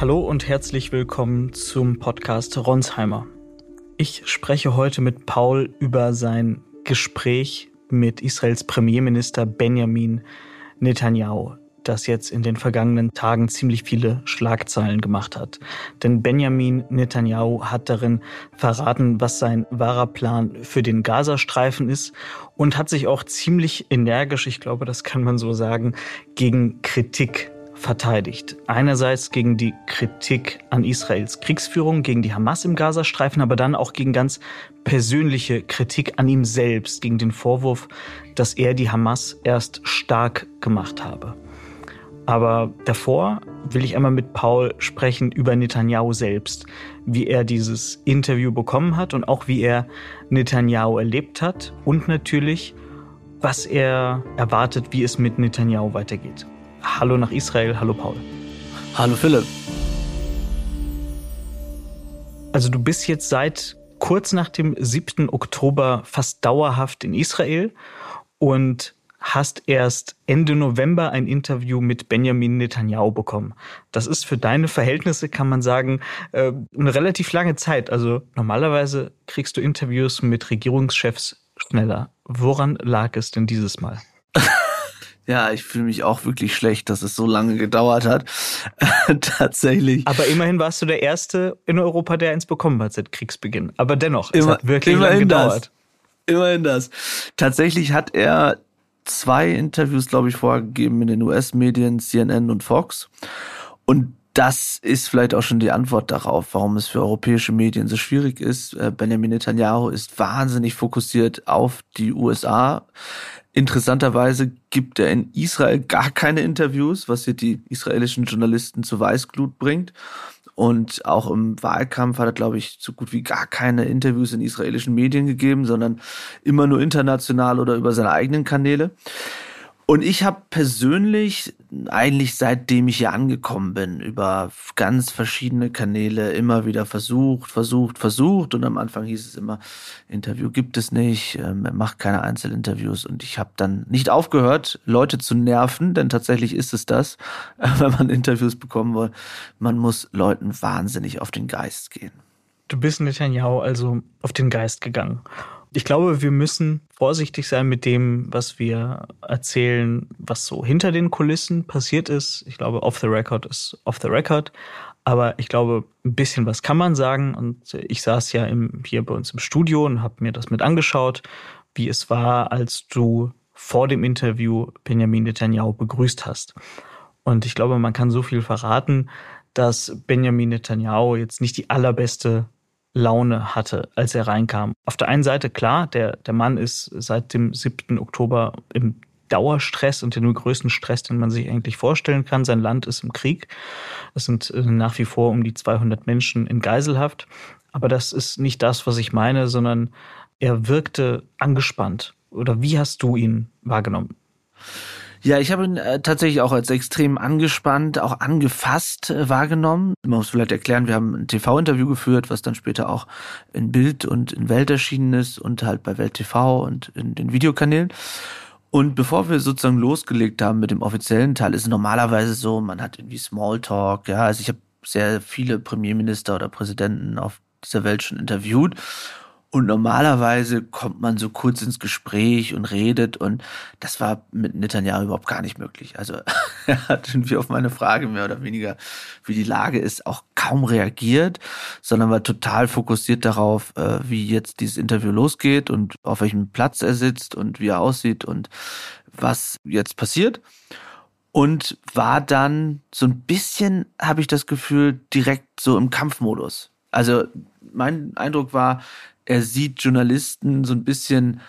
Hallo und herzlich willkommen zum Podcast Ronsheimer. Ich spreche heute mit Paul über sein Gespräch mit Israels Premierminister Benjamin Netanyahu, das jetzt in den vergangenen Tagen ziemlich viele Schlagzeilen gemacht hat. Denn Benjamin Netanyahu hat darin verraten, was sein wahrer Plan für den Gazastreifen ist und hat sich auch ziemlich energisch, ich glaube, das kann man so sagen, gegen Kritik verteidigt. Einerseits gegen die Kritik an Israels Kriegsführung, gegen die Hamas im Gazastreifen, aber dann auch gegen ganz persönliche Kritik an ihm selbst, gegen den Vorwurf, dass er die Hamas erst stark gemacht habe. Aber davor will ich einmal mit Paul sprechen über Netanyahu selbst, wie er dieses Interview bekommen hat und auch wie er Netanyahu erlebt hat und natürlich, was er erwartet, wie es mit Netanyahu weitergeht. Hallo nach Israel. Hallo Paul. Hallo Philipp. Also du bist jetzt seit kurz nach dem 7. Oktober fast dauerhaft in Israel und hast erst Ende November ein Interview mit Benjamin Netanyahu bekommen. Das ist für deine Verhältnisse, kann man sagen, äh, eine relativ lange Zeit. Also normalerweise kriegst du Interviews mit Regierungschefs schneller. Woran lag es denn dieses Mal? Ja, ich fühle mich auch wirklich schlecht, dass es so lange gedauert hat. Tatsächlich. Aber immerhin warst du der Erste in Europa, der eins bekommen hat seit Kriegsbeginn. Aber dennoch, es Immer, hat wirklich lange gedauert. Das. Immerhin das. Tatsächlich hat er zwei Interviews, glaube ich, vorgegeben in den US-Medien, CNN und Fox. Und das ist vielleicht auch schon die Antwort darauf, warum es für europäische Medien so schwierig ist. Äh, Benjamin Netanyahu ist wahnsinnig fokussiert auf die USA. Interessanterweise gibt er in Israel gar keine Interviews, was hier die israelischen Journalisten zu Weißglut bringt. Und auch im Wahlkampf hat er, glaube ich, so gut wie gar keine Interviews in israelischen Medien gegeben, sondern immer nur international oder über seine eigenen Kanäle. Und ich habe persönlich eigentlich seitdem ich hier angekommen bin, über ganz verschiedene Kanäle immer wieder versucht, versucht, versucht. Und am Anfang hieß es immer, Interview gibt es nicht, ähm, macht keine Einzelinterviews. Und ich habe dann nicht aufgehört, Leute zu nerven, denn tatsächlich ist es das, wenn man Interviews bekommen will. Man muss Leuten wahnsinnig auf den Geist gehen. Du bist Netanyahu also auf den Geist gegangen. Ich glaube, wir müssen vorsichtig sein mit dem, was wir erzählen, was so hinter den Kulissen passiert ist. Ich glaube, off the record ist off the record. Aber ich glaube, ein bisschen was kann man sagen. Und ich saß ja im, hier bei uns im Studio und habe mir das mit angeschaut, wie es war, als du vor dem Interview Benjamin Netanyahu begrüßt hast. Und ich glaube, man kann so viel verraten, dass Benjamin Netanyahu jetzt nicht die allerbeste Laune hatte, als er reinkam. Auf der einen Seite klar, der, der Mann ist seit dem 7. Oktober im Dauerstress und den größten Stress, den man sich eigentlich vorstellen kann. Sein Land ist im Krieg. Es sind äh, nach wie vor um die 200 Menschen in Geiselhaft. Aber das ist nicht das, was ich meine, sondern er wirkte angespannt. Oder wie hast du ihn wahrgenommen? Ja, ich habe ihn äh, tatsächlich auch als extrem angespannt, auch angefasst äh, wahrgenommen. Man muss vielleicht erklären, wir haben ein TV-Interview geführt, was dann später auch in Bild und in Welt erschienen ist und halt bei Welt TV und in den Videokanälen. Und bevor wir sozusagen losgelegt haben mit dem offiziellen Teil, ist es normalerweise so, man hat irgendwie Smalltalk, ja, also ich habe sehr viele Premierminister oder Präsidenten auf dieser Welt schon interviewt und normalerweise kommt man so kurz ins Gespräch und redet und das war mit Netanyahu überhaupt gar nicht möglich. Also er hat irgendwie auf meine Frage mehr oder weniger, wie die Lage ist, auch kaum reagiert, sondern war total fokussiert darauf, äh, wie jetzt dieses Interview losgeht und auf welchem Platz er sitzt und wie er aussieht und was jetzt passiert. Und war dann so ein bisschen, habe ich das Gefühl, direkt so im Kampfmodus. Also mein Eindruck war, er sieht Journalisten so ein bisschen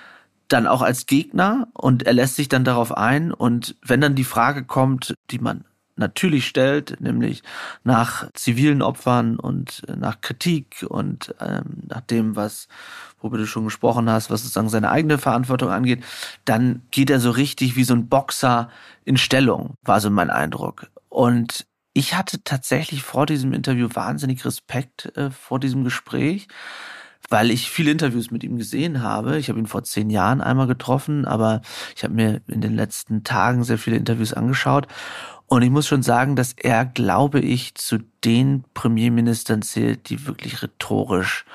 dann auch als Gegner und er lässt sich dann darauf ein. Und wenn dann die Frage kommt, die man natürlich stellt, nämlich nach zivilen Opfern und nach Kritik und ähm, nach dem, was, worüber du schon gesprochen hast, was sozusagen seine eigene Verantwortung angeht, dann geht er so richtig wie so ein Boxer in Stellung, war so mein Eindruck. Und ich hatte tatsächlich vor diesem Interview wahnsinnig Respekt äh, vor diesem Gespräch, weil ich viele Interviews mit ihm gesehen habe. Ich habe ihn vor zehn Jahren einmal getroffen, aber ich habe mir in den letzten Tagen sehr viele Interviews angeschaut. Und ich muss schon sagen, dass er, glaube ich, zu den Premierministern zählt, die wirklich rhetorisch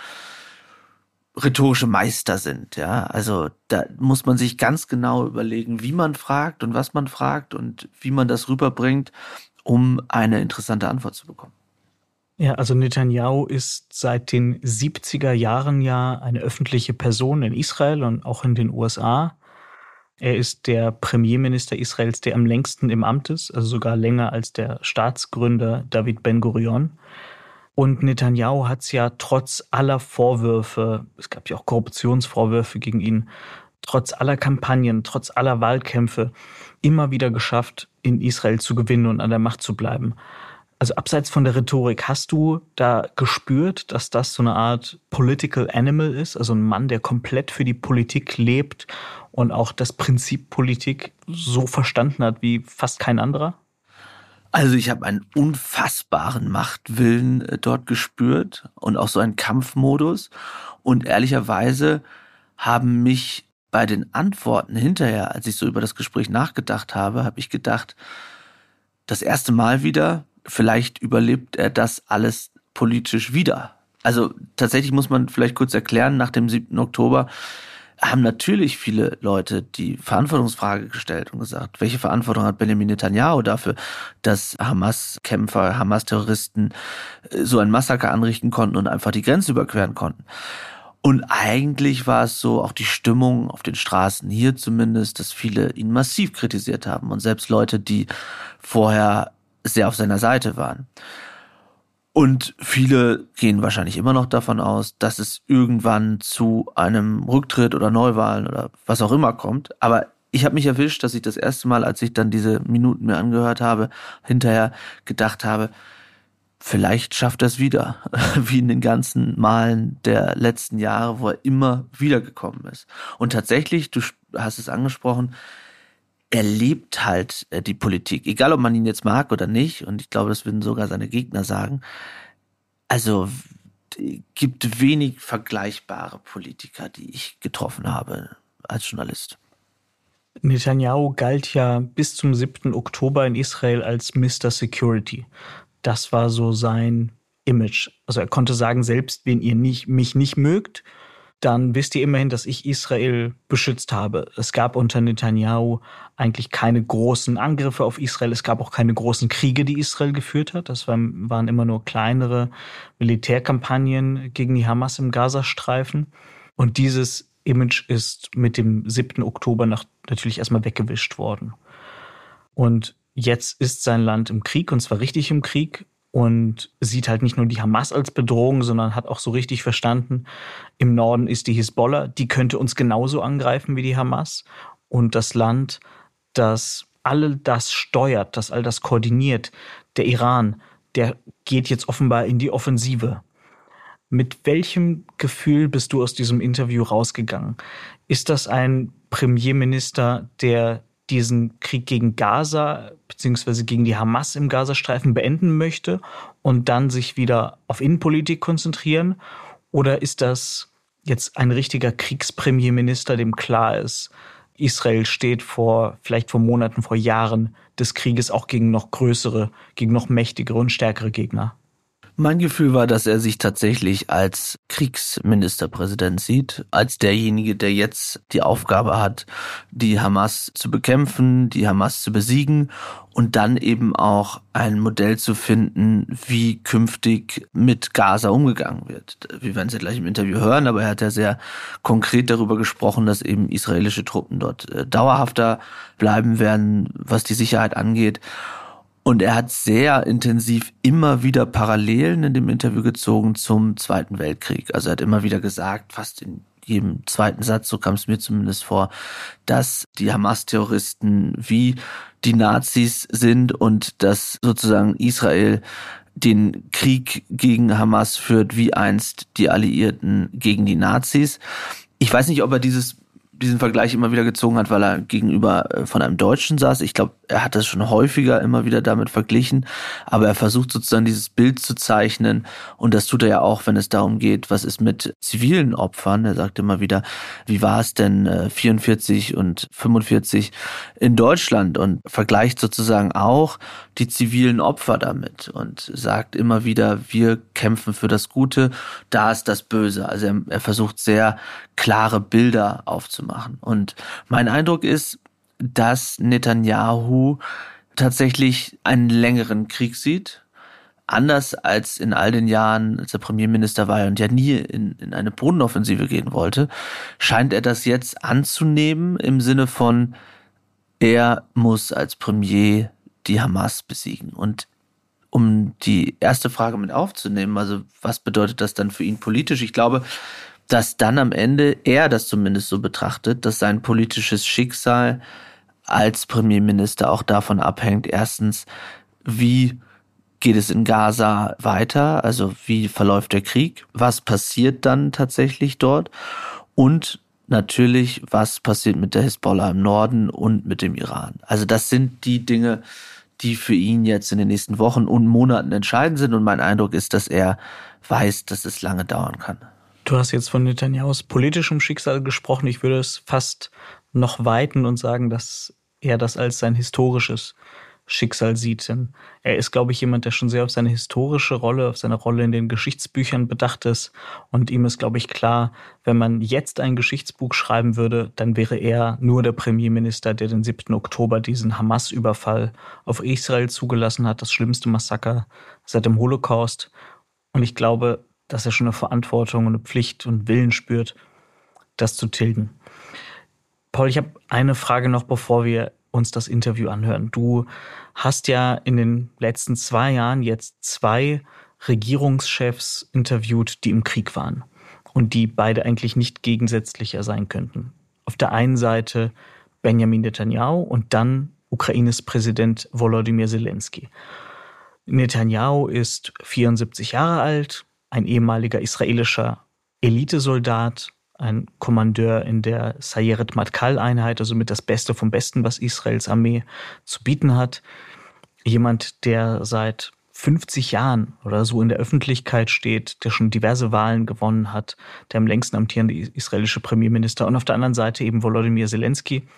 rhetorische Meister sind, ja. Also da muss man sich ganz genau überlegen, wie man fragt und was man fragt und wie man das rüberbringt, um eine interessante Antwort zu bekommen. Ja, also Netanyahu ist seit den 70er Jahren ja eine öffentliche Person in Israel und auch in den USA. Er ist der Premierminister Israels, der am längsten im Amt ist, also sogar länger als der Staatsgründer David Ben-Gurion. Und Netanyahu hat es ja trotz aller Vorwürfe, es gab ja auch Korruptionsvorwürfe gegen ihn, trotz aller Kampagnen, trotz aller Wahlkämpfe immer wieder geschafft, in Israel zu gewinnen und an der Macht zu bleiben. Also abseits von der Rhetorik, hast du da gespürt, dass das so eine Art Political Animal ist, also ein Mann, der komplett für die Politik lebt und auch das Prinzip Politik so verstanden hat wie fast kein anderer? Also ich habe einen unfassbaren Machtwillen äh, dort gespürt und auch so einen Kampfmodus. Und ehrlicherweise haben mich bei den Antworten hinterher, als ich so über das Gespräch nachgedacht habe, habe ich gedacht, das erste Mal wieder, vielleicht überlebt er das alles politisch wieder. Also tatsächlich muss man vielleicht kurz erklären, nach dem 7. Oktober haben natürlich viele Leute die Verantwortungsfrage gestellt und gesagt, welche Verantwortung hat Benjamin Netanyahu dafür, dass Hamas-Kämpfer, Hamas-Terroristen äh, so ein Massaker anrichten konnten und einfach die Grenze überqueren konnten. Und eigentlich war es so, auch die Stimmung auf den Straßen hier zumindest, dass viele ihn massiv kritisiert haben und selbst Leute, die vorher sehr auf seiner Seite waren. Und viele gehen wahrscheinlich immer noch davon aus, dass es irgendwann zu einem Rücktritt oder Neuwahlen oder was auch immer kommt. Aber ich habe mich erwischt, dass ich das erste Mal, als ich dann diese Minuten mir angehört habe, hinterher gedacht habe, vielleicht schafft er es wieder, wie in den ganzen Malen der letzten Jahre, wo er immer wiedergekommen ist. Und tatsächlich, du hast es angesprochen, er lebt halt äh, die Politik, egal ob man ihn jetzt mag oder nicht. Und ich glaube, das würden sogar seine Gegner sagen. Also gibt wenig vergleichbare Politiker, die ich getroffen habe als Journalist. Netanyahu galt ja bis zum 7. Oktober in Israel als Mr. Security. Das war so sein Image. Also er konnte sagen, selbst wenn ihr nicht, mich nicht mögt, dann wisst ihr immerhin, dass ich Israel beschützt habe. Es gab unter Netanyahu eigentlich keine großen Angriffe auf Israel. Es gab auch keine großen Kriege, die Israel geführt hat. Das waren, immer nur kleinere Militärkampagnen gegen die Hamas im Gazastreifen. Und dieses Image ist mit dem 7. Oktober nach, natürlich erstmal weggewischt worden. Und jetzt ist sein Land im Krieg, und zwar richtig im Krieg und sieht halt nicht nur die Hamas als Bedrohung, sondern hat auch so richtig verstanden, im Norden ist die Hisbollah, die könnte uns genauso angreifen wie die Hamas. Und das Land, das all das steuert, das all das koordiniert, der Iran, der geht jetzt offenbar in die Offensive. Mit welchem Gefühl bist du aus diesem Interview rausgegangen? Ist das ein Premierminister, der diesen Krieg gegen Gaza beziehungsweise gegen die Hamas im Gazastreifen beenden möchte und dann sich wieder auf Innenpolitik konzentrieren? Oder ist das jetzt ein richtiger Kriegspremierminister, dem klar ist, Israel steht vor, vielleicht vor Monaten, vor Jahren des Krieges auch gegen noch größere, gegen noch mächtigere und stärkere Gegner? Mein Gefühl war, dass er sich tatsächlich als Kriegsministerpräsident sieht, als derjenige, der jetzt die Aufgabe hat, die Hamas zu bekämpfen, die Hamas zu besiegen und dann eben auch ein Modell zu finden, wie künftig mit Gaza umgegangen wird. Wir werden es ja gleich im Interview hören, aber er hat ja sehr konkret darüber gesprochen, dass eben israelische Truppen dort äh, dauerhafter bleiben werden, was die Sicherheit angeht. Und er hat sehr intensiv immer wieder Parallelen in dem Interview gezogen zum Zweiten Weltkrieg. Also er hat immer wieder gesagt, fast in jedem zweiten Satz, so kam es mir zumindest vor, dass die Hamas-Terroristen wie die Nazis sind und dass sozusagen Israel den Krieg gegen Hamas führt, wie einst die Alliierten gegen die Nazis. Ich weiß nicht, ob er dieses diesen Vergleich immer wieder gezogen hat, weil er gegenüber äh, von einem Deutschen saß. Ich glaube, er hat das schon häufiger immer wieder damit verglichen, aber er versucht sozusagen dieses Bild zu zeichnen und das tut er ja auch, wenn es darum geht, was ist mit zivilen Opfern. Er sagt immer wieder, wie war es denn äh, 44 und 45 in Deutschland und vergleicht sozusagen auch die zivilen Opfer damit und sagt immer wieder, wir kämpfen für das Gute, da ist das Böse. Also er, er versucht sehr klare Bilder aufzumachen. Und mein Eindruck ist, dass Netanyahu tatsächlich einen längeren Krieg sieht. Anders als in all den Jahren, als er Premierminister war und ja nie in, in eine Bodenoffensive gehen wollte, scheint er das jetzt anzunehmen im Sinne von, er muss als Premier die Hamas besiegen. Und um die erste Frage mit aufzunehmen, also was bedeutet das dann für ihn politisch? Ich glaube, dass dann am Ende er das zumindest so betrachtet, dass sein politisches Schicksal als Premierminister auch davon abhängt, erstens, wie geht es in Gaza weiter, also wie verläuft der Krieg, was passiert dann tatsächlich dort und natürlich, was passiert mit der Hisbollah im Norden und mit dem Iran. Also das sind die Dinge, die für ihn jetzt in den nächsten Wochen und Monaten entscheidend sind und mein Eindruck ist, dass er weiß, dass es lange dauern kann. Du hast jetzt von Netanyahus politischem Schicksal gesprochen. Ich würde es fast noch weiten und sagen, dass er das als sein historisches Schicksal sieht. Denn er ist, glaube ich, jemand, der schon sehr auf seine historische Rolle, auf seine Rolle in den Geschichtsbüchern bedacht ist. Und ihm ist, glaube ich, klar, wenn man jetzt ein Geschichtsbuch schreiben würde, dann wäre er nur der Premierminister, der den 7. Oktober diesen Hamas-Überfall auf Israel zugelassen hat, das schlimmste Massaker seit dem Holocaust. Und ich glaube, dass er schon eine Verantwortung und eine Pflicht und Willen spürt, das zu tilgen. Paul, ich habe eine Frage noch, bevor wir uns das Interview anhören. Du hast ja in den letzten zwei Jahren jetzt zwei Regierungschefs interviewt, die im Krieg waren und die beide eigentlich nicht gegensätzlicher sein könnten. Auf der einen Seite Benjamin Netanyahu und dann Ukraines Präsident Volodymyr Zelensky. Netanyahu ist 74 Jahre alt, ein ehemaliger israelischer Elitesoldat, ein Kommandeur in der Sayeret Matkal-Einheit, also mit das Beste vom Besten, was Israels Armee zu bieten hat. Jemand, der seit 50 Jahren oder so in der Öffentlichkeit steht, der schon diverse Wahlen gewonnen hat, der am längsten amtierende israelische Premierminister und auf der anderen Seite eben Volodymyr Zelensky,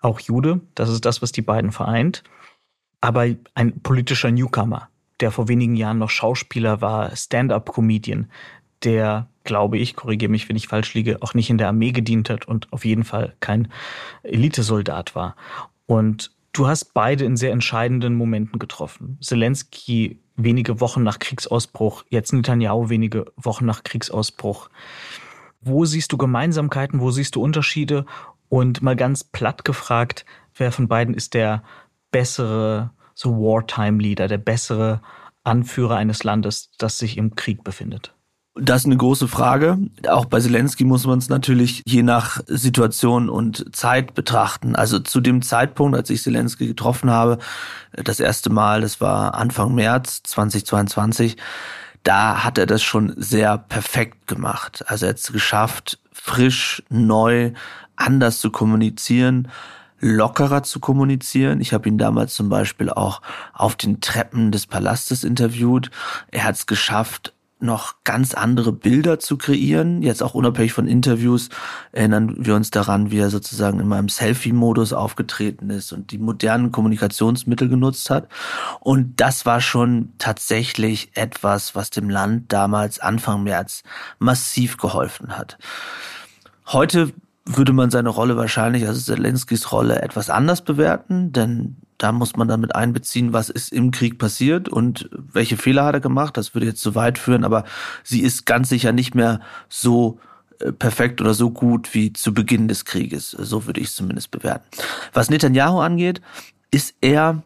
auch Jude, das ist das, was die beiden vereint, aber ein politischer Newcomer, der vor wenigen Jahren noch Schauspieler war, Stand-up-Comedian, der, glaube ich, korrigiere mich, wenn ich falsch liege, auch nicht in der Armee gedient hat und auf jeden Fall kein Elitesoldat war. Und du hast beide in sehr entscheidenden Momenten getroffen. Zelensky wenige Wochen nach Kriegsausbruch, jetzt Netanyahu wenige Wochen nach Kriegsausbruch. Wo siehst du Gemeinsamkeiten, wo siehst du Unterschiede? Und mal ganz platt gefragt, wer von beiden ist der bessere so Wartime-Leader, der bessere Anführer eines Landes, das sich im Krieg befindet? Das ist eine große Frage. Auch bei Zelensky muss man es natürlich je nach Situation und Zeit betrachten. Also zu dem Zeitpunkt, als ich Zelensky getroffen habe, das erste Mal, das war Anfang März 2022, da hat er das schon sehr perfekt gemacht. Also er hat es geschafft, frisch, neu, anders zu kommunizieren lockerer zu kommunizieren. Ich habe ihn damals zum Beispiel auch auf den Treppen des Palastes interviewt. Er hat es geschafft, noch ganz andere Bilder zu kreieren. Jetzt auch unabhängig von Interviews erinnern wir uns daran, wie er sozusagen in meinem Selfie-Modus aufgetreten ist und die modernen Kommunikationsmittel genutzt hat. Und das war schon tatsächlich etwas, was dem Land damals Anfang März massiv geholfen hat. Heute würde man seine Rolle wahrscheinlich, also Zelenskys Rolle, etwas anders bewerten, denn da muss man dann mit einbeziehen, was ist im Krieg passiert und welche Fehler hat er gemacht. Das würde jetzt zu weit führen, aber sie ist ganz sicher nicht mehr so äh, perfekt oder so gut wie zu Beginn des Krieges. So würde ich es zumindest bewerten. Was Netanyahu angeht, ist er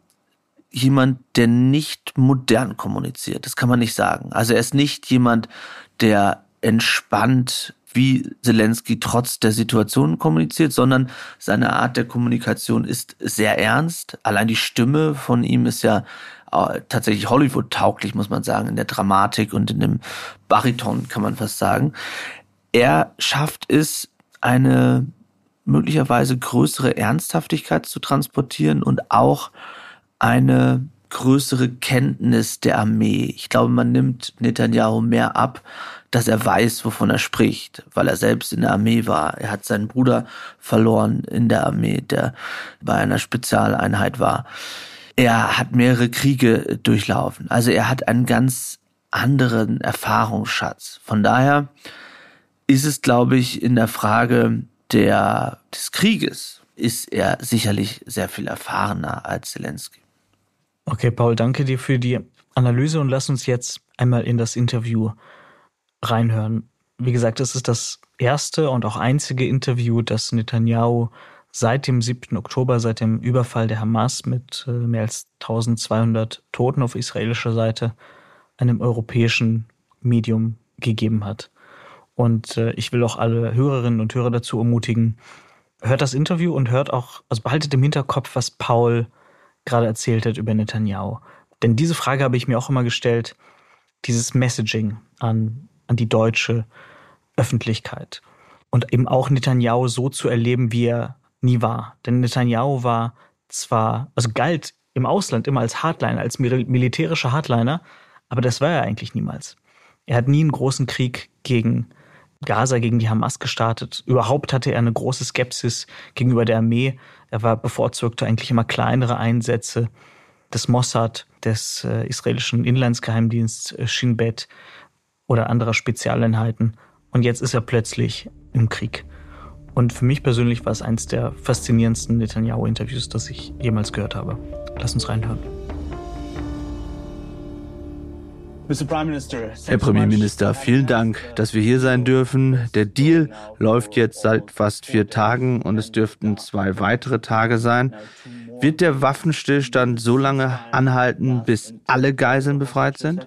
jemand, der nicht modern kommuniziert. Das kann man nicht sagen. Also er ist nicht jemand, der entspannt wie Zelensky trotz der Situation kommuniziert, sondern seine Art der Kommunikation ist sehr ernst. Allein die Stimme von ihm ist ja äh, tatsächlich Hollywood-tauglich, muss man sagen, in der Dramatik und in dem Bariton, kann man fast sagen. Er schafft es, eine möglicherweise größere Ernsthaftigkeit zu transportieren und auch eine größere Kenntnis der Armee. Ich glaube, man nimmt Netanyahu mehr ab, dass er weiß, wovon er spricht, weil er selbst in der Armee war. Er hat seinen Bruder verloren in der Armee, der bei einer Spezialeinheit war. Er hat mehrere Kriege durchlaufen. Also er hat einen ganz anderen Erfahrungsschatz. Von daher ist es, glaube ich, in der Frage der, des Krieges ist er sicherlich sehr viel erfahrener als Zelensky. Okay, Paul, danke dir für die Analyse und lass uns jetzt einmal in das Interview reinhören. Wie gesagt, es ist das erste und auch einzige Interview, das Netanyahu seit dem 7. Oktober, seit dem Überfall der Hamas mit äh, mehr als 1200 Toten auf israelischer Seite einem europäischen Medium gegeben hat. Und äh, ich will auch alle Hörerinnen und Hörer dazu ermutigen, hört das Interview und hört auch, also behaltet im Hinterkopf, was Paul gerade erzählt hat über Netanyahu. Denn diese Frage habe ich mir auch immer gestellt, dieses Messaging an, an die deutsche Öffentlichkeit. Und eben auch Netanyahu so zu erleben, wie er nie war. Denn Netanyahu war zwar, also galt im Ausland immer als Hardliner, als militärischer Hardliner, aber das war er eigentlich niemals. Er hat nie einen großen Krieg gegen Gaza, gegen die Hamas gestartet. Überhaupt hatte er eine große Skepsis gegenüber der Armee. Er war bevorzugte eigentlich immer kleinere Einsätze des Mossad, des äh, israelischen Inlandsgeheimdienstes äh, Shin Bet oder anderer Spezialeinheiten. Und jetzt ist er plötzlich im Krieg. Und für mich persönlich war es eines der faszinierendsten Netanyahu-Interviews, das ich jemals gehört habe. Lass uns reinhören. Herr Premierminister, vielen Dank, dass wir hier sein dürfen. Der Deal läuft jetzt seit fast vier Tagen und es dürften zwei weitere Tage sein. Wird der Waffenstillstand so lange anhalten, bis alle Geiseln befreit sind?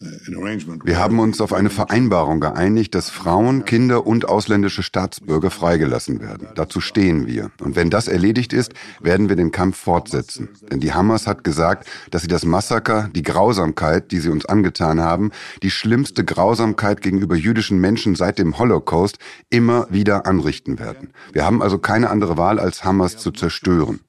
wir haben uns auf eine Vereinbarung geeinigt, dass Frauen, Kinder und ausländische Staatsbürger freigelassen werden. Dazu stehen wir. Und wenn das erledigt ist, werden wir den Kampf fortsetzen. Denn die Hamas hat gesagt, dass sie das Massaker, die Grausamkeit, die sie uns angetan haben, die schlimmste Grausamkeit gegenüber jüdischen Menschen seit dem Holocaust immer wieder anrichten werden. Wir haben also keine andere Wahl, als Hamas zu zerstören.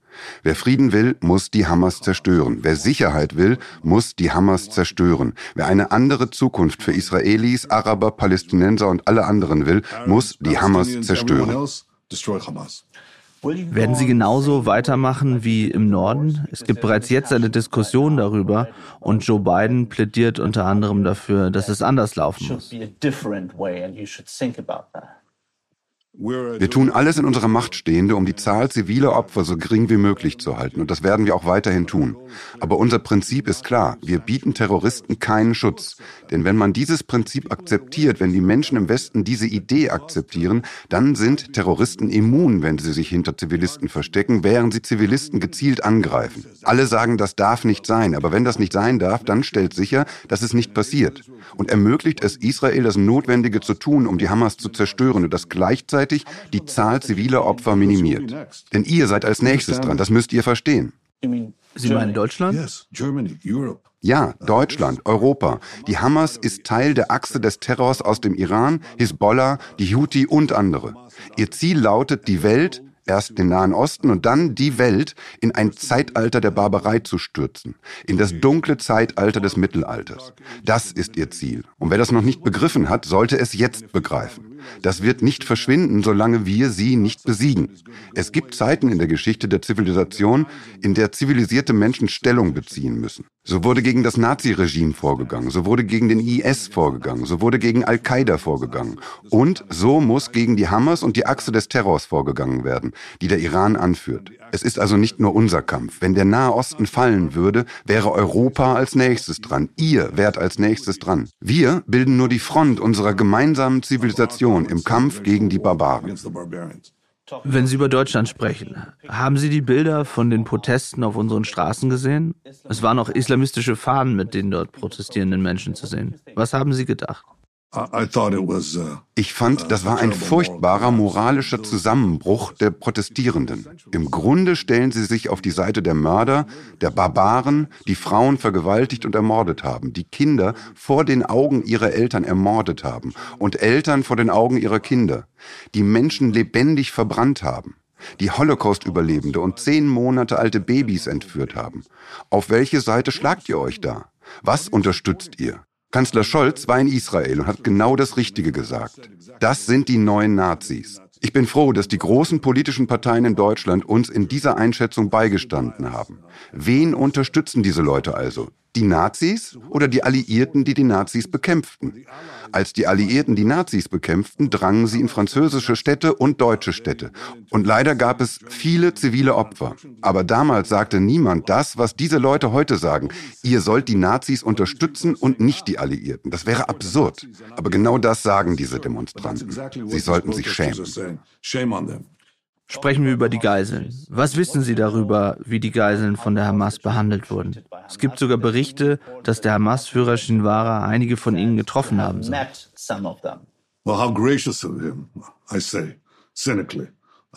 Wer Frieden will, muss die Hamas zerstören. Wer Sicherheit will, muss die Hamas zerstören. Wer eine andere Zukunft für Israelis, Araber, Palästinenser und alle anderen will, muss die Hamas zerstören. Werden Sie genauso weitermachen wie im Norden? Es gibt bereits jetzt eine Diskussion darüber und Joe Biden plädiert unter anderem dafür, dass es anders laufen muss. Wir tun alles in unserer Macht Stehende, um die Zahl ziviler Opfer so gering wie möglich zu halten. Und das werden wir auch weiterhin tun. Aber unser Prinzip ist klar. Wir bieten Terroristen keinen Schutz. Denn wenn man dieses Prinzip akzeptiert, wenn die Menschen im Westen diese Idee akzeptieren, dann sind Terroristen immun, wenn sie sich hinter Zivilisten verstecken, während sie Zivilisten gezielt angreifen. Alle sagen, das darf nicht sein. Aber wenn das nicht sein darf, dann stellt sicher, dass es nicht passiert. Und ermöglicht es Israel, das Notwendige zu tun, um die Hamas zu zerstören und das gleichzeitig gleichzeitig die Zahl ziviler Opfer minimiert. Denn ihr seid als nächstes dran, das müsst ihr verstehen. Sie meinen Deutschland? Ja, Deutschland, Europa. Die Hamas ist Teil der Achse des Terrors aus dem Iran, Hisbollah, die Houthi und andere. Ihr Ziel lautet, die Welt, erst den Nahen Osten und dann die Welt in ein Zeitalter der Barbarei zu stürzen, in das dunkle Zeitalter des Mittelalters. Das ist ihr Ziel. Und wer das noch nicht begriffen hat, sollte es jetzt begreifen. Das wird nicht verschwinden, solange wir sie nicht besiegen. Es gibt Zeiten in der Geschichte der Zivilisation, in der zivilisierte Menschen Stellung beziehen müssen. So wurde gegen das Naziregime vorgegangen, so wurde gegen den IS vorgegangen, so wurde gegen Al-Qaida vorgegangen. Und so muss gegen die Hamas und die Achse des Terrors vorgegangen werden, die der Iran anführt. Es ist also nicht nur unser Kampf. Wenn der Nahe Osten fallen würde, wäre Europa als nächstes dran. Ihr wärt als nächstes dran. Wir bilden nur die Front unserer gemeinsamen Zivilisation im Kampf gegen die Barbaren. Wenn Sie über Deutschland sprechen, haben Sie die Bilder von den Protesten auf unseren Straßen gesehen? Es waren auch islamistische Fahnen mit den dort protestierenden Menschen zu sehen. Was haben Sie gedacht? Uh, ich fand, das war ein furchtbarer moralischer Zusammenbruch der Protestierenden. Im Grunde stellen sie sich auf die Seite der Mörder, der Barbaren, die Frauen vergewaltigt und ermordet haben, die Kinder vor den Augen ihrer Eltern ermordet haben und Eltern vor den Augen ihrer Kinder, die Menschen lebendig verbrannt haben die Holocaust-Überlebende und zehn Monate alte Babys entführt haben. Auf welche Seite schlagt ihr euch da? Was unterstützt ihr? Kanzler Scholz war in Israel und hat genau das Richtige gesagt. Das sind die neuen Nazis. Ich bin froh, dass die großen politischen Parteien in Deutschland uns in dieser Einschätzung beigestanden haben. Wen unterstützen diese Leute also? Die Nazis oder die Alliierten, die die Nazis bekämpften? Als die Alliierten die Nazis bekämpften, drangen sie in französische Städte und deutsche Städte. Und leider gab es viele zivile Opfer. Aber damals sagte niemand das, was diese Leute heute sagen. Ihr sollt die Nazis unterstützen und nicht die Alliierten. Das wäre absurd. Aber genau das sagen diese Demonstranten. Sie sollten sich schämen. Sprechen wir über die Geiseln. Was wissen Sie darüber, wie die Geiseln von der Hamas behandelt wurden? Es gibt sogar Berichte, dass der Hamas-Führer Shinwara einige von ihnen getroffen haben soll. Well, how gracious of him, I say, cynically.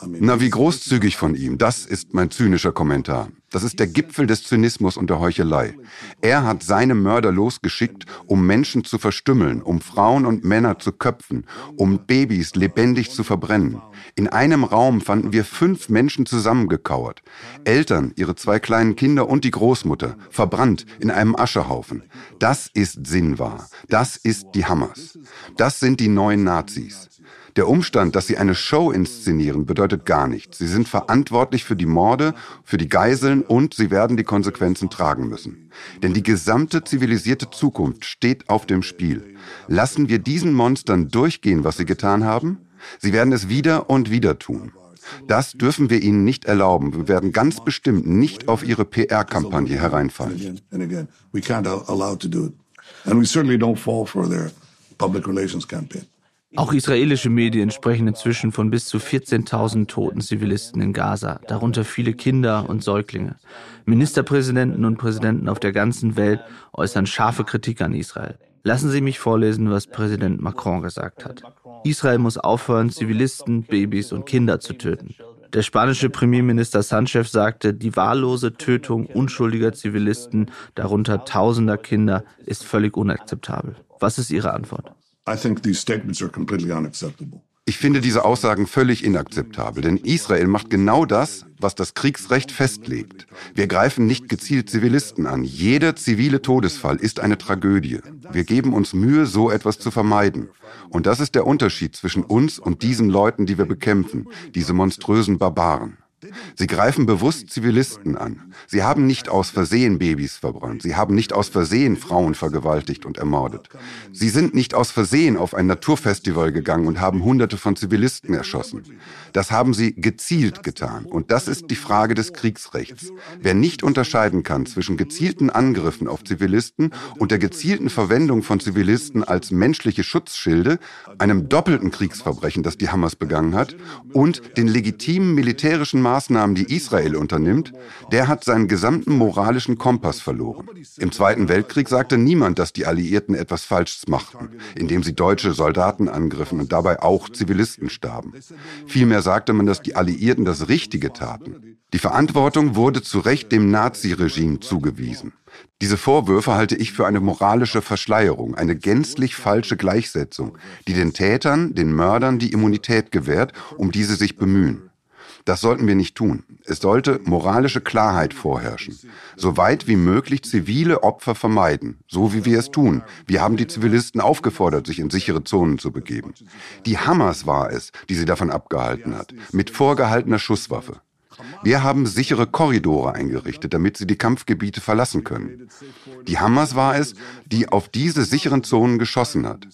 Na, wie großzügig von ihm. Das ist mein zynischer Kommentar. Das ist der Gipfel des Zynismus und der Heuchelei. Er hat seine Mörder losgeschickt, um Menschen zu verstümmeln, um Frauen und Männer zu köpfen, um Babys lebendig zu verbrennen. In einem Raum fanden wir fünf Menschen zusammengekauert. Eltern, ihre zwei kleinen Kinder und die Großmutter, verbrannt in einem Aschehaufen. Das ist Sinnwahr. Das ist die Hamas. Das sind die neuen Nazis. Der Umstand, dass sie eine Show inszenieren, bedeutet gar nichts. Sie sind verantwortlich für die Morde, für die Geiseln und sie werden die Konsequenzen tragen müssen. Denn die gesamte zivilisierte Zukunft steht auf dem Spiel. Lassen wir diesen Monstern durchgehen, was sie getan haben? Sie werden es wieder und wieder tun. Das dürfen wir ihnen nicht erlauben. Wir werden ganz bestimmt nicht auf ihre PR-Kampagne hereinfallen. And we certainly don't fall for their public relations campaign. Auch israelische Medien sprechen inzwischen von bis zu 14.000 toten Zivilisten in Gaza, darunter viele Kinder und Säuglinge. Ministerpräsidenten und Präsidenten auf der ganzen Welt äußern scharfe Kritik an Israel. Lassen Sie mich vorlesen, was Präsident Macron gesagt hat. Israel muss aufhören, Zivilisten, Babys und Kinder zu töten. Der spanische Premierminister Sanchez sagte, die wahllose Tötung unschuldiger Zivilisten, darunter tausender Kinder, ist völlig unakzeptabel. Was ist Ihre Antwort? Ich finde diese Aussagen völlig inakzeptabel, denn Israel macht genau das, was das Kriegsrecht festlegt. Wir greifen nicht gezielt Zivilisten an. Jeder zivile Todesfall ist eine Tragödie. Wir geben uns Mühe, so etwas zu vermeiden. Und das ist der Unterschied zwischen uns und diesen Leuten, die wir bekämpfen, diese monströsen Barbaren. Sie greifen bewusst Zivilisten an. Sie haben nicht aus Versehen Babys verbrannt. Sie haben nicht aus Versehen Frauen vergewaltigt und ermordet. Sie sind nicht aus Versehen auf ein Naturfestival gegangen und haben Hunderte von Zivilisten erschossen. Das haben sie gezielt getan. Und das ist die Frage des Kriegsrechts. Wer nicht unterscheiden kann zwischen gezielten Angriffen auf Zivilisten und der gezielten Verwendung von Zivilisten als menschliche Schutzschilde, einem doppelten Kriegsverbrechen, das die Hamas begangen hat, und den legitimen militärischen Maßnahmen, die Israel unternimmt, der hat seinen gesamten moralischen Kompass verloren. Im Zweiten Weltkrieg sagte niemand, dass die Alliierten etwas Falsches machten, indem sie deutsche Soldaten angriffen und dabei auch Zivilisten starben. Vielmehr sagte man, dass die Alliierten das Richtige taten. Die Verantwortung wurde zu Recht dem Naziregime zugewiesen. Diese Vorwürfe halte ich für eine moralische Verschleierung, eine gänzlich falsche Gleichsetzung, die den Tätern, den Mördern die Immunität gewährt, um die sie sich bemühen. Das sollten wir nicht tun. Es sollte moralische Klarheit vorherrschen. So weit wie möglich zivile Opfer vermeiden, so wie wir es tun. Wir haben die Zivilisten aufgefordert, sich in sichere Zonen zu begeben. Die Hamas war es, die sie davon abgehalten hat, mit vorgehaltener Schusswaffe. Wir haben sichere Korridore eingerichtet, damit sie die Kampfgebiete verlassen können. Die Hamas war es, die auf diese sicheren Zonen geschossen hat.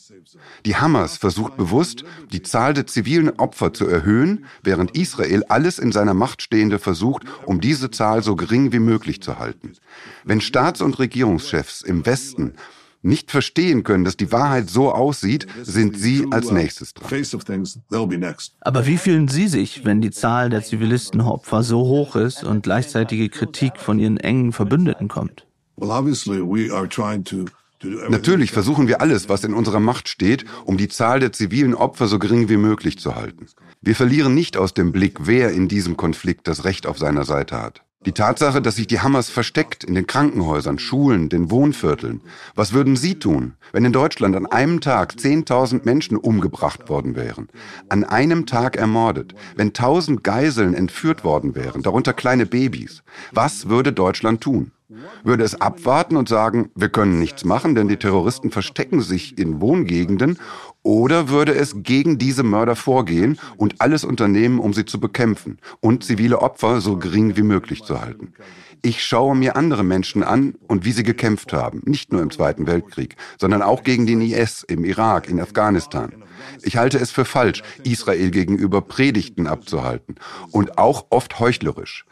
Die Hamas versucht bewusst, die Zahl der zivilen Opfer zu erhöhen, während Israel alles in seiner Macht Stehende versucht, um diese Zahl so gering wie möglich zu halten. Wenn Staats- und Regierungschefs im Westen nicht verstehen können, dass die Wahrheit so aussieht, sind sie als nächstes dran. Aber wie fühlen Sie sich, wenn die Zahl der Zivilistenopfer so hoch ist und gleichzeitige Kritik von Ihren engen Verbündeten kommt? Natürlich versuchen wir alles, was in unserer Macht steht, um die Zahl der zivilen Opfer so gering wie möglich zu halten. Wir verlieren nicht aus dem Blick, wer in diesem Konflikt das Recht auf seiner Seite hat. Die Tatsache, dass sich die Hamas versteckt in den Krankenhäusern, Schulen, den Wohnvierteln. Was würden Sie tun, wenn in Deutschland an einem Tag 10.000 Menschen umgebracht worden wären? An einem Tag ermordet? Wenn 1.000 Geiseln entführt worden wären, darunter kleine Babys? Was würde Deutschland tun? Würde es abwarten und sagen, wir können nichts machen, denn die Terroristen verstecken sich in Wohngegenden oder würde es gegen diese Mörder vorgehen und alles unternehmen, um sie zu bekämpfen und zivile Opfer so gering wie möglich zu halten? Ich schaue mir andere Menschen an und wie sie gekämpft haben, nicht nur im Zweiten Weltkrieg, sondern auch gegen den IS im Irak, in Afghanistan. Ich halte es für falsch, Israel gegenüber Predigten abzuhalten und auch oft heuchlerisch.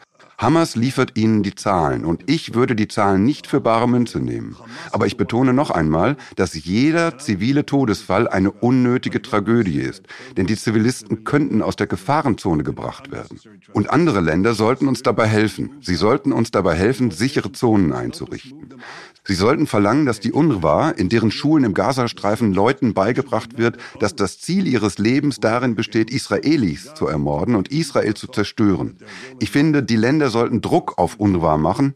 Hamas liefert ihnen die Zahlen und ich würde die Zahlen nicht für bare Münze nehmen. Aber ich betone noch einmal, dass jeder zivile Todesfall eine unnötige Tragödie ist, denn die Zivilisten könnten aus der Gefahrenzone gebracht werden. Und andere Länder sollten uns dabei helfen. Sie sollten uns dabei helfen, sichere Zonen einzurichten. Sie sollten verlangen, dass die UNRWA, in deren Schulen im Gazastreifen Leuten beigebracht wird, dass das Ziel ihres Lebens darin besteht, Israelis zu ermorden und Israel zu zerstören. Ich finde, die Länder sollten Druck auf UNRWA machen,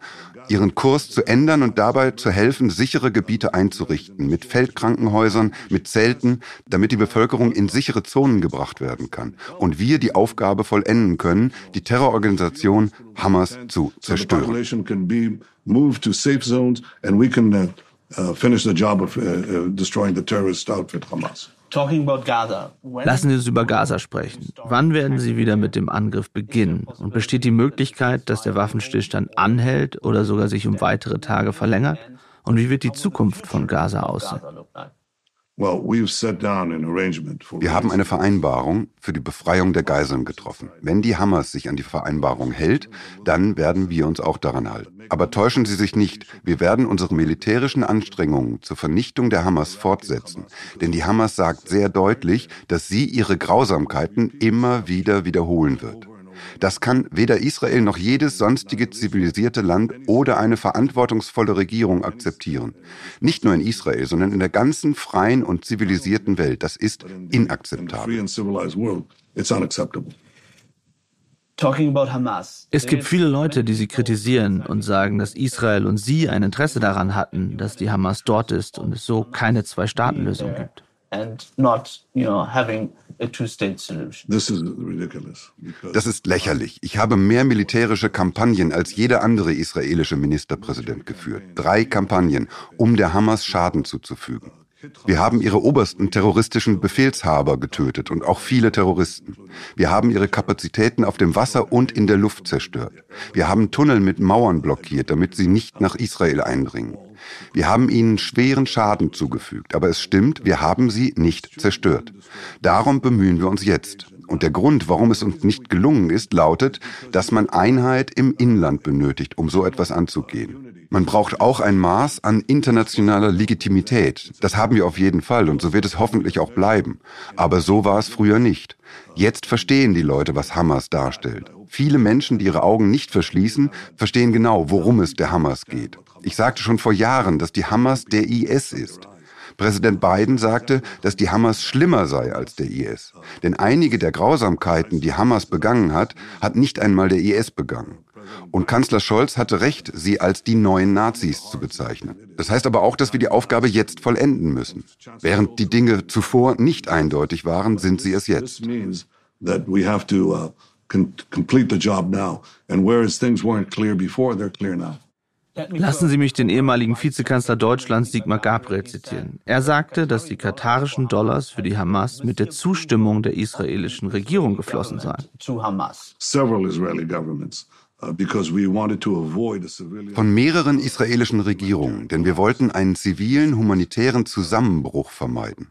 ihren Kurs zu ändern und dabei zu helfen, sichere Gebiete einzurichten, mit Feldkrankenhäusern, mit Zelten, damit die Bevölkerung in sichere Zonen gebracht werden kann und wir die Aufgabe vollenden können, die Terrororganisation Hamas zu zerstören. uh, uh, finish the job of uh destroying the terrorist outfit Hamas. Lassen Sie uns über Gaza sprechen. Wann werden Sie wieder mit dem Angriff beginnen? Und besteht die Möglichkeit, dass der Waffenstillstand anhält oder sogar sich um weitere Tage verlängert? Und wie wird die Zukunft von Gaza aussehen? Wir haben eine Vereinbarung für die Befreiung der Geiseln getroffen. Wenn die Hamas sich an die Vereinbarung hält, dann werden wir uns auch daran halten. Aber täuschen Sie sich nicht, wir werden unsere militärischen Anstrengungen zur Vernichtung der Hamas fortsetzen. Denn die Hamas sagt sehr deutlich, dass sie ihre Grausamkeiten immer wieder wiederholen wird. Das kann weder Israel noch jedes sonstige zivilisierte Land oder eine verantwortungsvolle Regierung akzeptieren. Nicht nur in Israel, sondern in der ganzen freien und zivilisierten Welt. Das ist inakzeptabel. Es gibt viele Leute, die sie kritisieren und sagen, dass Israel und sie ein Interesse daran hatten, dass die Hamas dort ist und es so keine Zwei-Staaten-Lösung gibt Das ist lächerlich. Ich habe mehr militärische Kampagnen als jeder andere israelische Ministerpräsident geführt. Drei Kampagnen, um der Hamas Schaden zuzufügen. Wir haben ihre obersten terroristischen Befehlshaber getötet und auch viele Terroristen. Wir haben ihre Kapazitäten auf dem Wasser und in der Luft zerstört. Wir haben Tunnel mit Mauern blockiert, damit sie nicht nach Israel eindringen. Wir haben ihnen schweren Schaden zugefügt, aber es stimmt, wir haben sie nicht zerstört. Darum bemühen wir uns jetzt. Und der Grund, warum es uns nicht gelungen ist, lautet, dass man Einheit im Inland benötigt, um so etwas anzugehen. Man braucht auch ein Maß an internationaler Legitimität. Das haben wir auf jeden Fall und so wird es hoffentlich auch bleiben. Aber so war es früher nicht. Jetzt verstehen die Leute, was Hamas darstellt. Viele Menschen, die ihre Augen nicht verschließen, verstehen genau, worum es der Hamas geht. Ich sagte schon vor Jahren, dass die Hamas der IS ist. Präsident Biden sagte, dass die Hamas schlimmer sei als der IS. Denn einige der Grausamkeiten, die Hamas begangen hat, hat nicht einmal der IS begangen. Und Kanzler Scholz hatte recht, sie als die neuen Nazis zu bezeichnen. Das heißt aber auch, dass wir die Aufgabe jetzt vollenden müssen. Während die Dinge zuvor nicht eindeutig waren, sind sie es jetzt. can Lassen Sie mich den ehemaligen Vizekanzler Deutschlands Sigmar Gabriel zitieren. Er sagte, dass die katarischen Dollars für die Hamas mit der Zustimmung der israelischen Regierung geflossen seien. Several Israeli governments von mehreren israelischen Regierungen, denn wir wollten einen zivilen humanitären Zusammenbruch vermeiden.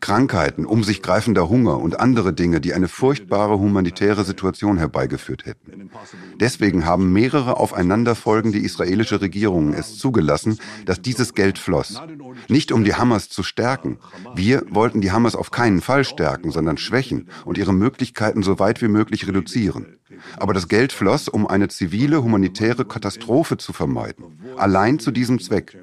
Krankheiten, um sich greifender Hunger und andere Dinge, die eine furchtbare humanitäre Situation herbeigeführt hätten. Deswegen haben mehrere aufeinanderfolgende israelische Regierungen es zugelassen, dass dieses Geld floss. Nicht um die Hamas zu stärken. Wir wollten die Hamas auf keinen Fall stärken, sondern schwächen und ihre Möglichkeiten so weit wie möglich reduzieren. Aber das Geld floss, um eine zivile humanitäre Katastrophe zu vermeiden. Allein zu diesem Zweck.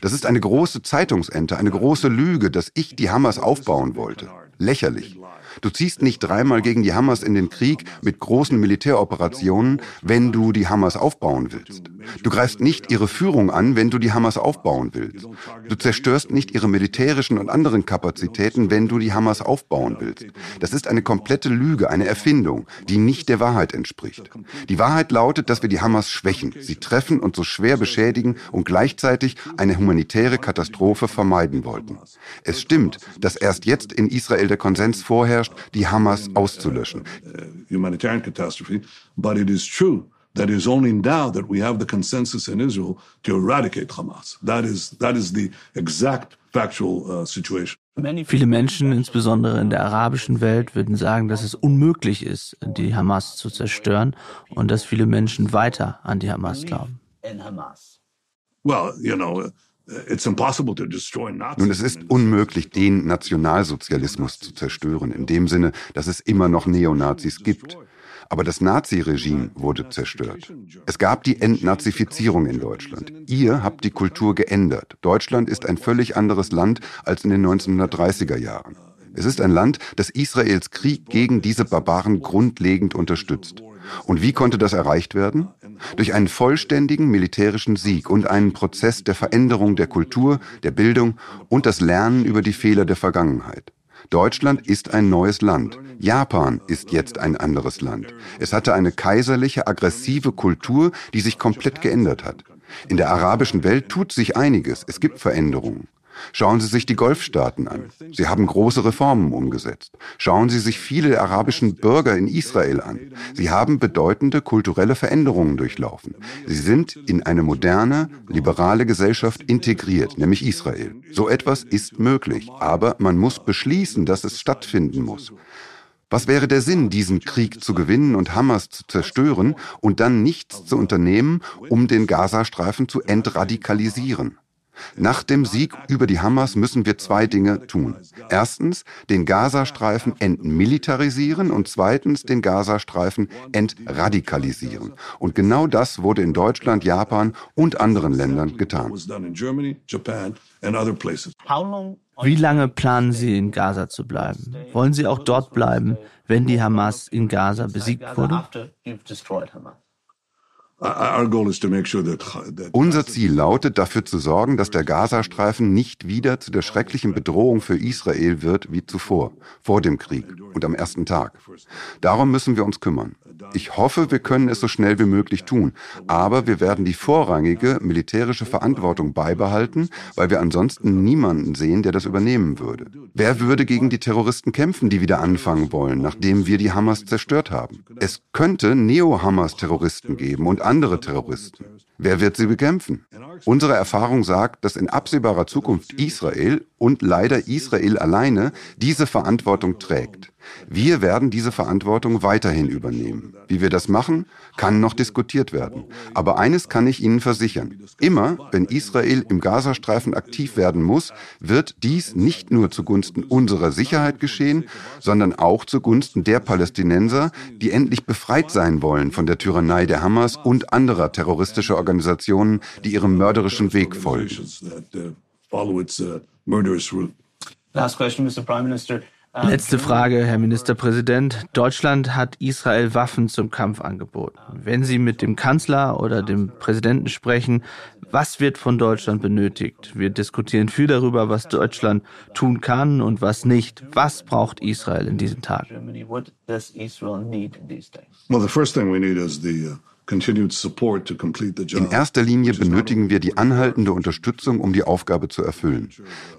Das ist eine große Zeitungsente, eine große Lüge, dass ich die Hamas aufbauen wollte. Lächerlich. Du ziehst nicht dreimal gegen die Hamas in den Krieg mit großen Militäroperationen, wenn du die Hamas aufbauen willst. Du greifst nicht ihre Führung an, wenn du die Hamas aufbauen willst. Du zerstörst nicht ihre militärischen und anderen Kapazitäten, wenn du die Hamas aufbauen willst. Das ist eine komplette Lüge, eine Erfindung, die nicht der Wahrheit entspricht. Die Wahrheit lautet, dass wir die Hamas schwächen, sie treffen und so schwer beschädigen und gleichzeitig eine humanitäre Katastrophe vermeiden wollten. Es stimmt, dass erst jetzt in Israel der Konsens vorherrscht, die Hamas auszulöschen. Humanitarian catastrophe, but it is true that is only now that we have the consensus in Israel to eradicate Hamas. That is, that is the exact factual uh, situation. Viele Menschen, insbesondere in der arabischen Welt, würden sagen, dass es unmöglich ist, die Hamas zu zerstören und dass viele Menschen weiter an die Hamas glauben. Well, you know, nun, es ist unmöglich, den Nationalsozialismus zu zerstören, in dem Sinne, dass es immer noch Neonazis gibt. Aber das Naziregime wurde zerstört. Es gab die Entnazifizierung in Deutschland. Ihr habt die Kultur geändert. Deutschland ist ein völlig anderes Land als in den 1930er Jahren. Es ist ein Land, das Israels Krieg gegen diese Barbaren grundlegend unterstützt. Und wie konnte das erreicht werden? Durch einen vollständigen militärischen Sieg und einen Prozess der Veränderung der Kultur, der Bildung und das Lernen über die Fehler der Vergangenheit. Deutschland ist ein neues Land. Japan ist jetzt ein anderes Land. Es hatte eine kaiserliche, aggressive Kultur, die sich komplett geändert hat. In der arabischen Welt tut sich einiges. Es gibt Veränderungen. Schauen Sie sich die Golfstaaten an. Sie haben große Reformen umgesetzt. Schauen Sie sich viele arabischen Bürger in Israel an. Sie haben bedeutende kulturelle Veränderungen durchlaufen. Sie sind in eine moderne, liberale Gesellschaft integriert, nämlich Israel. So etwas ist möglich, aber man muss beschließen, dass es stattfinden muss. Was wäre der Sinn, diesen Krieg zu gewinnen und Hamas zu zerstören und dann nichts zu unternehmen, um den Gazastreifen zu entradikalisieren? Nach dem Sieg über die Hamas müssen wir zwei Dinge tun. Erstens, den Gazastreifen entmilitarisieren und zweitens, den Gazastreifen entradikalisieren. Und genau das wurde in Deutschland, Japan und anderen Ländern getan. Wie lange planen Sie in Gaza zu bleiben? Wollen Sie auch dort bleiben, wenn die Hamas in Gaza besiegt wurde? Unser Ziel lautet, dafür zu sorgen, dass der Gazastreifen nicht wieder zu der schrecklichen Bedrohung für Israel wird wie zuvor, vor dem Krieg und am ersten Tag. Darum müssen wir uns kümmern. Ich hoffe, wir können es so schnell wie möglich tun, aber wir werden die vorrangige militärische Verantwortung beibehalten, weil wir ansonsten niemanden sehen, der das übernehmen würde. Wer würde gegen die Terroristen kämpfen, die wieder anfangen wollen, nachdem wir die Hamas zerstört haben? Es könnte Neo-Hamas-Terroristen geben und andere Terroristen. Wer wird sie bekämpfen? Unsere Erfahrung sagt, dass in absehbarer Zukunft Israel und leider Israel alleine diese Verantwortung trägt. Wir werden diese Verantwortung weiterhin übernehmen. Wie wir das machen, kann noch diskutiert werden. Aber eines kann ich Ihnen versichern. Immer, wenn Israel im Gazastreifen aktiv werden muss, wird dies nicht nur zugunsten unserer Sicherheit geschehen, sondern auch zugunsten der Palästinenser, die endlich befreit sein wollen von der Tyrannei der Hamas und anderer terroristischer Organisationen, die ihrem mörderischen Weg folgen. Last question, Mr. Prime Minister. Letzte Frage, Herr Ministerpräsident. Deutschland hat Israel Waffen zum Kampf angeboten. Wenn Sie mit dem Kanzler oder dem Präsidenten sprechen, Was wird von Deutschland benötigt? Wir diskutieren viel darüber, was Deutschland tun kann und was nicht. Was braucht Israel in diesen Tagen? Well, the first thing we need is the In erster Linie benötigen wir die anhaltende Unterstützung, um die Aufgabe zu erfüllen.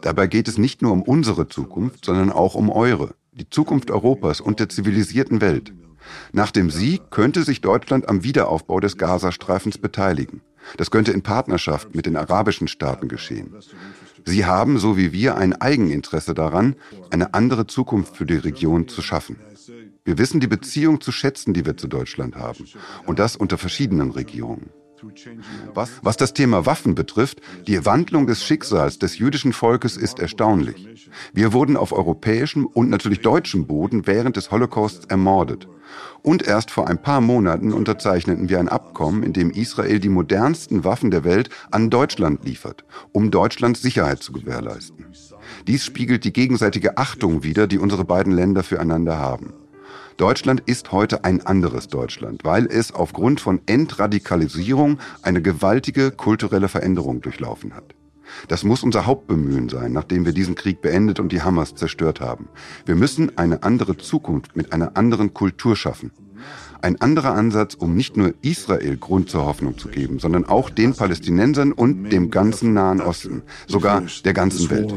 Dabei geht es nicht nur um unsere Zukunft, sondern auch um eure, die Zukunft Europas und der zivilisierten Welt. Nach dem Sieg könnte sich Deutschland am Wiederaufbau des Gazastreifens beteiligen. Das könnte in Partnerschaft mit den arabischen Staaten geschehen. Sie haben, so wie wir, ein Eigeninteresse daran, eine andere Zukunft für die Region zu schaffen. Wir wissen die Beziehung zu schätzen, die wir zu Deutschland haben. Und das unter verschiedenen Regionen. Was, was das Thema Waffen betrifft, die Wandlung des Schicksals des jüdischen Volkes ist erstaunlich. Wir wurden auf europäischem und natürlich deutschem Boden während des Holocausts ermordet. Und erst vor ein paar Monaten unterzeichneten wir ein Abkommen, in dem Israel die modernsten Waffen der Welt an Deutschland liefert, um Deutschlands Sicherheit zu gewährleisten. Dies spiegelt die gegenseitige Achtung wider, die unsere beiden Länder füreinander haben. Deutschland ist heute ein anderes Deutschland, weil es aufgrund von Entradikalisierung eine gewaltige kulturelle Veränderung durchlaufen hat. Das muss unser Hauptbemühen sein, nachdem wir diesen Krieg beendet und die Hamas zerstört haben. Wir müssen eine andere Zukunft mit einer anderen Kultur schaffen. Ein anderer Ansatz, um nicht nur Israel Grund zur Hoffnung zu geben, sondern auch den Palästinensern und dem ganzen Nahen Osten, sogar der ganzen Welt.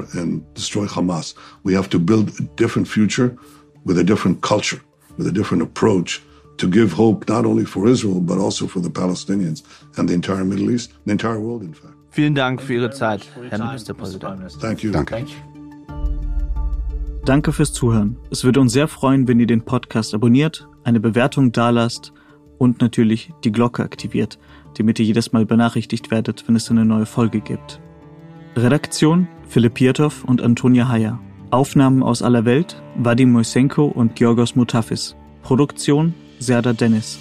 With a different approach to give hope not only for Israel, but also for the Palestinians and the entire Middle East, the entire world, in fact. Vielen Dank für Ihre Zeit, Herr Ministerpräsident. Thank you. Danke. Danke fürs Zuhören. Es würde uns sehr freuen, wenn ihr den Podcast abonniert, eine Bewertung dalasst und natürlich die Glocke aktiviert, damit ihr jedes Mal benachrichtigt werdet, wenn es eine neue Folge gibt. Redaktion Philipp Pietow und Antonia Heyer. Aufnahmen aus aller Welt Vadim Moisenko und Georgos Mutafis. Produktion Serda Dennis.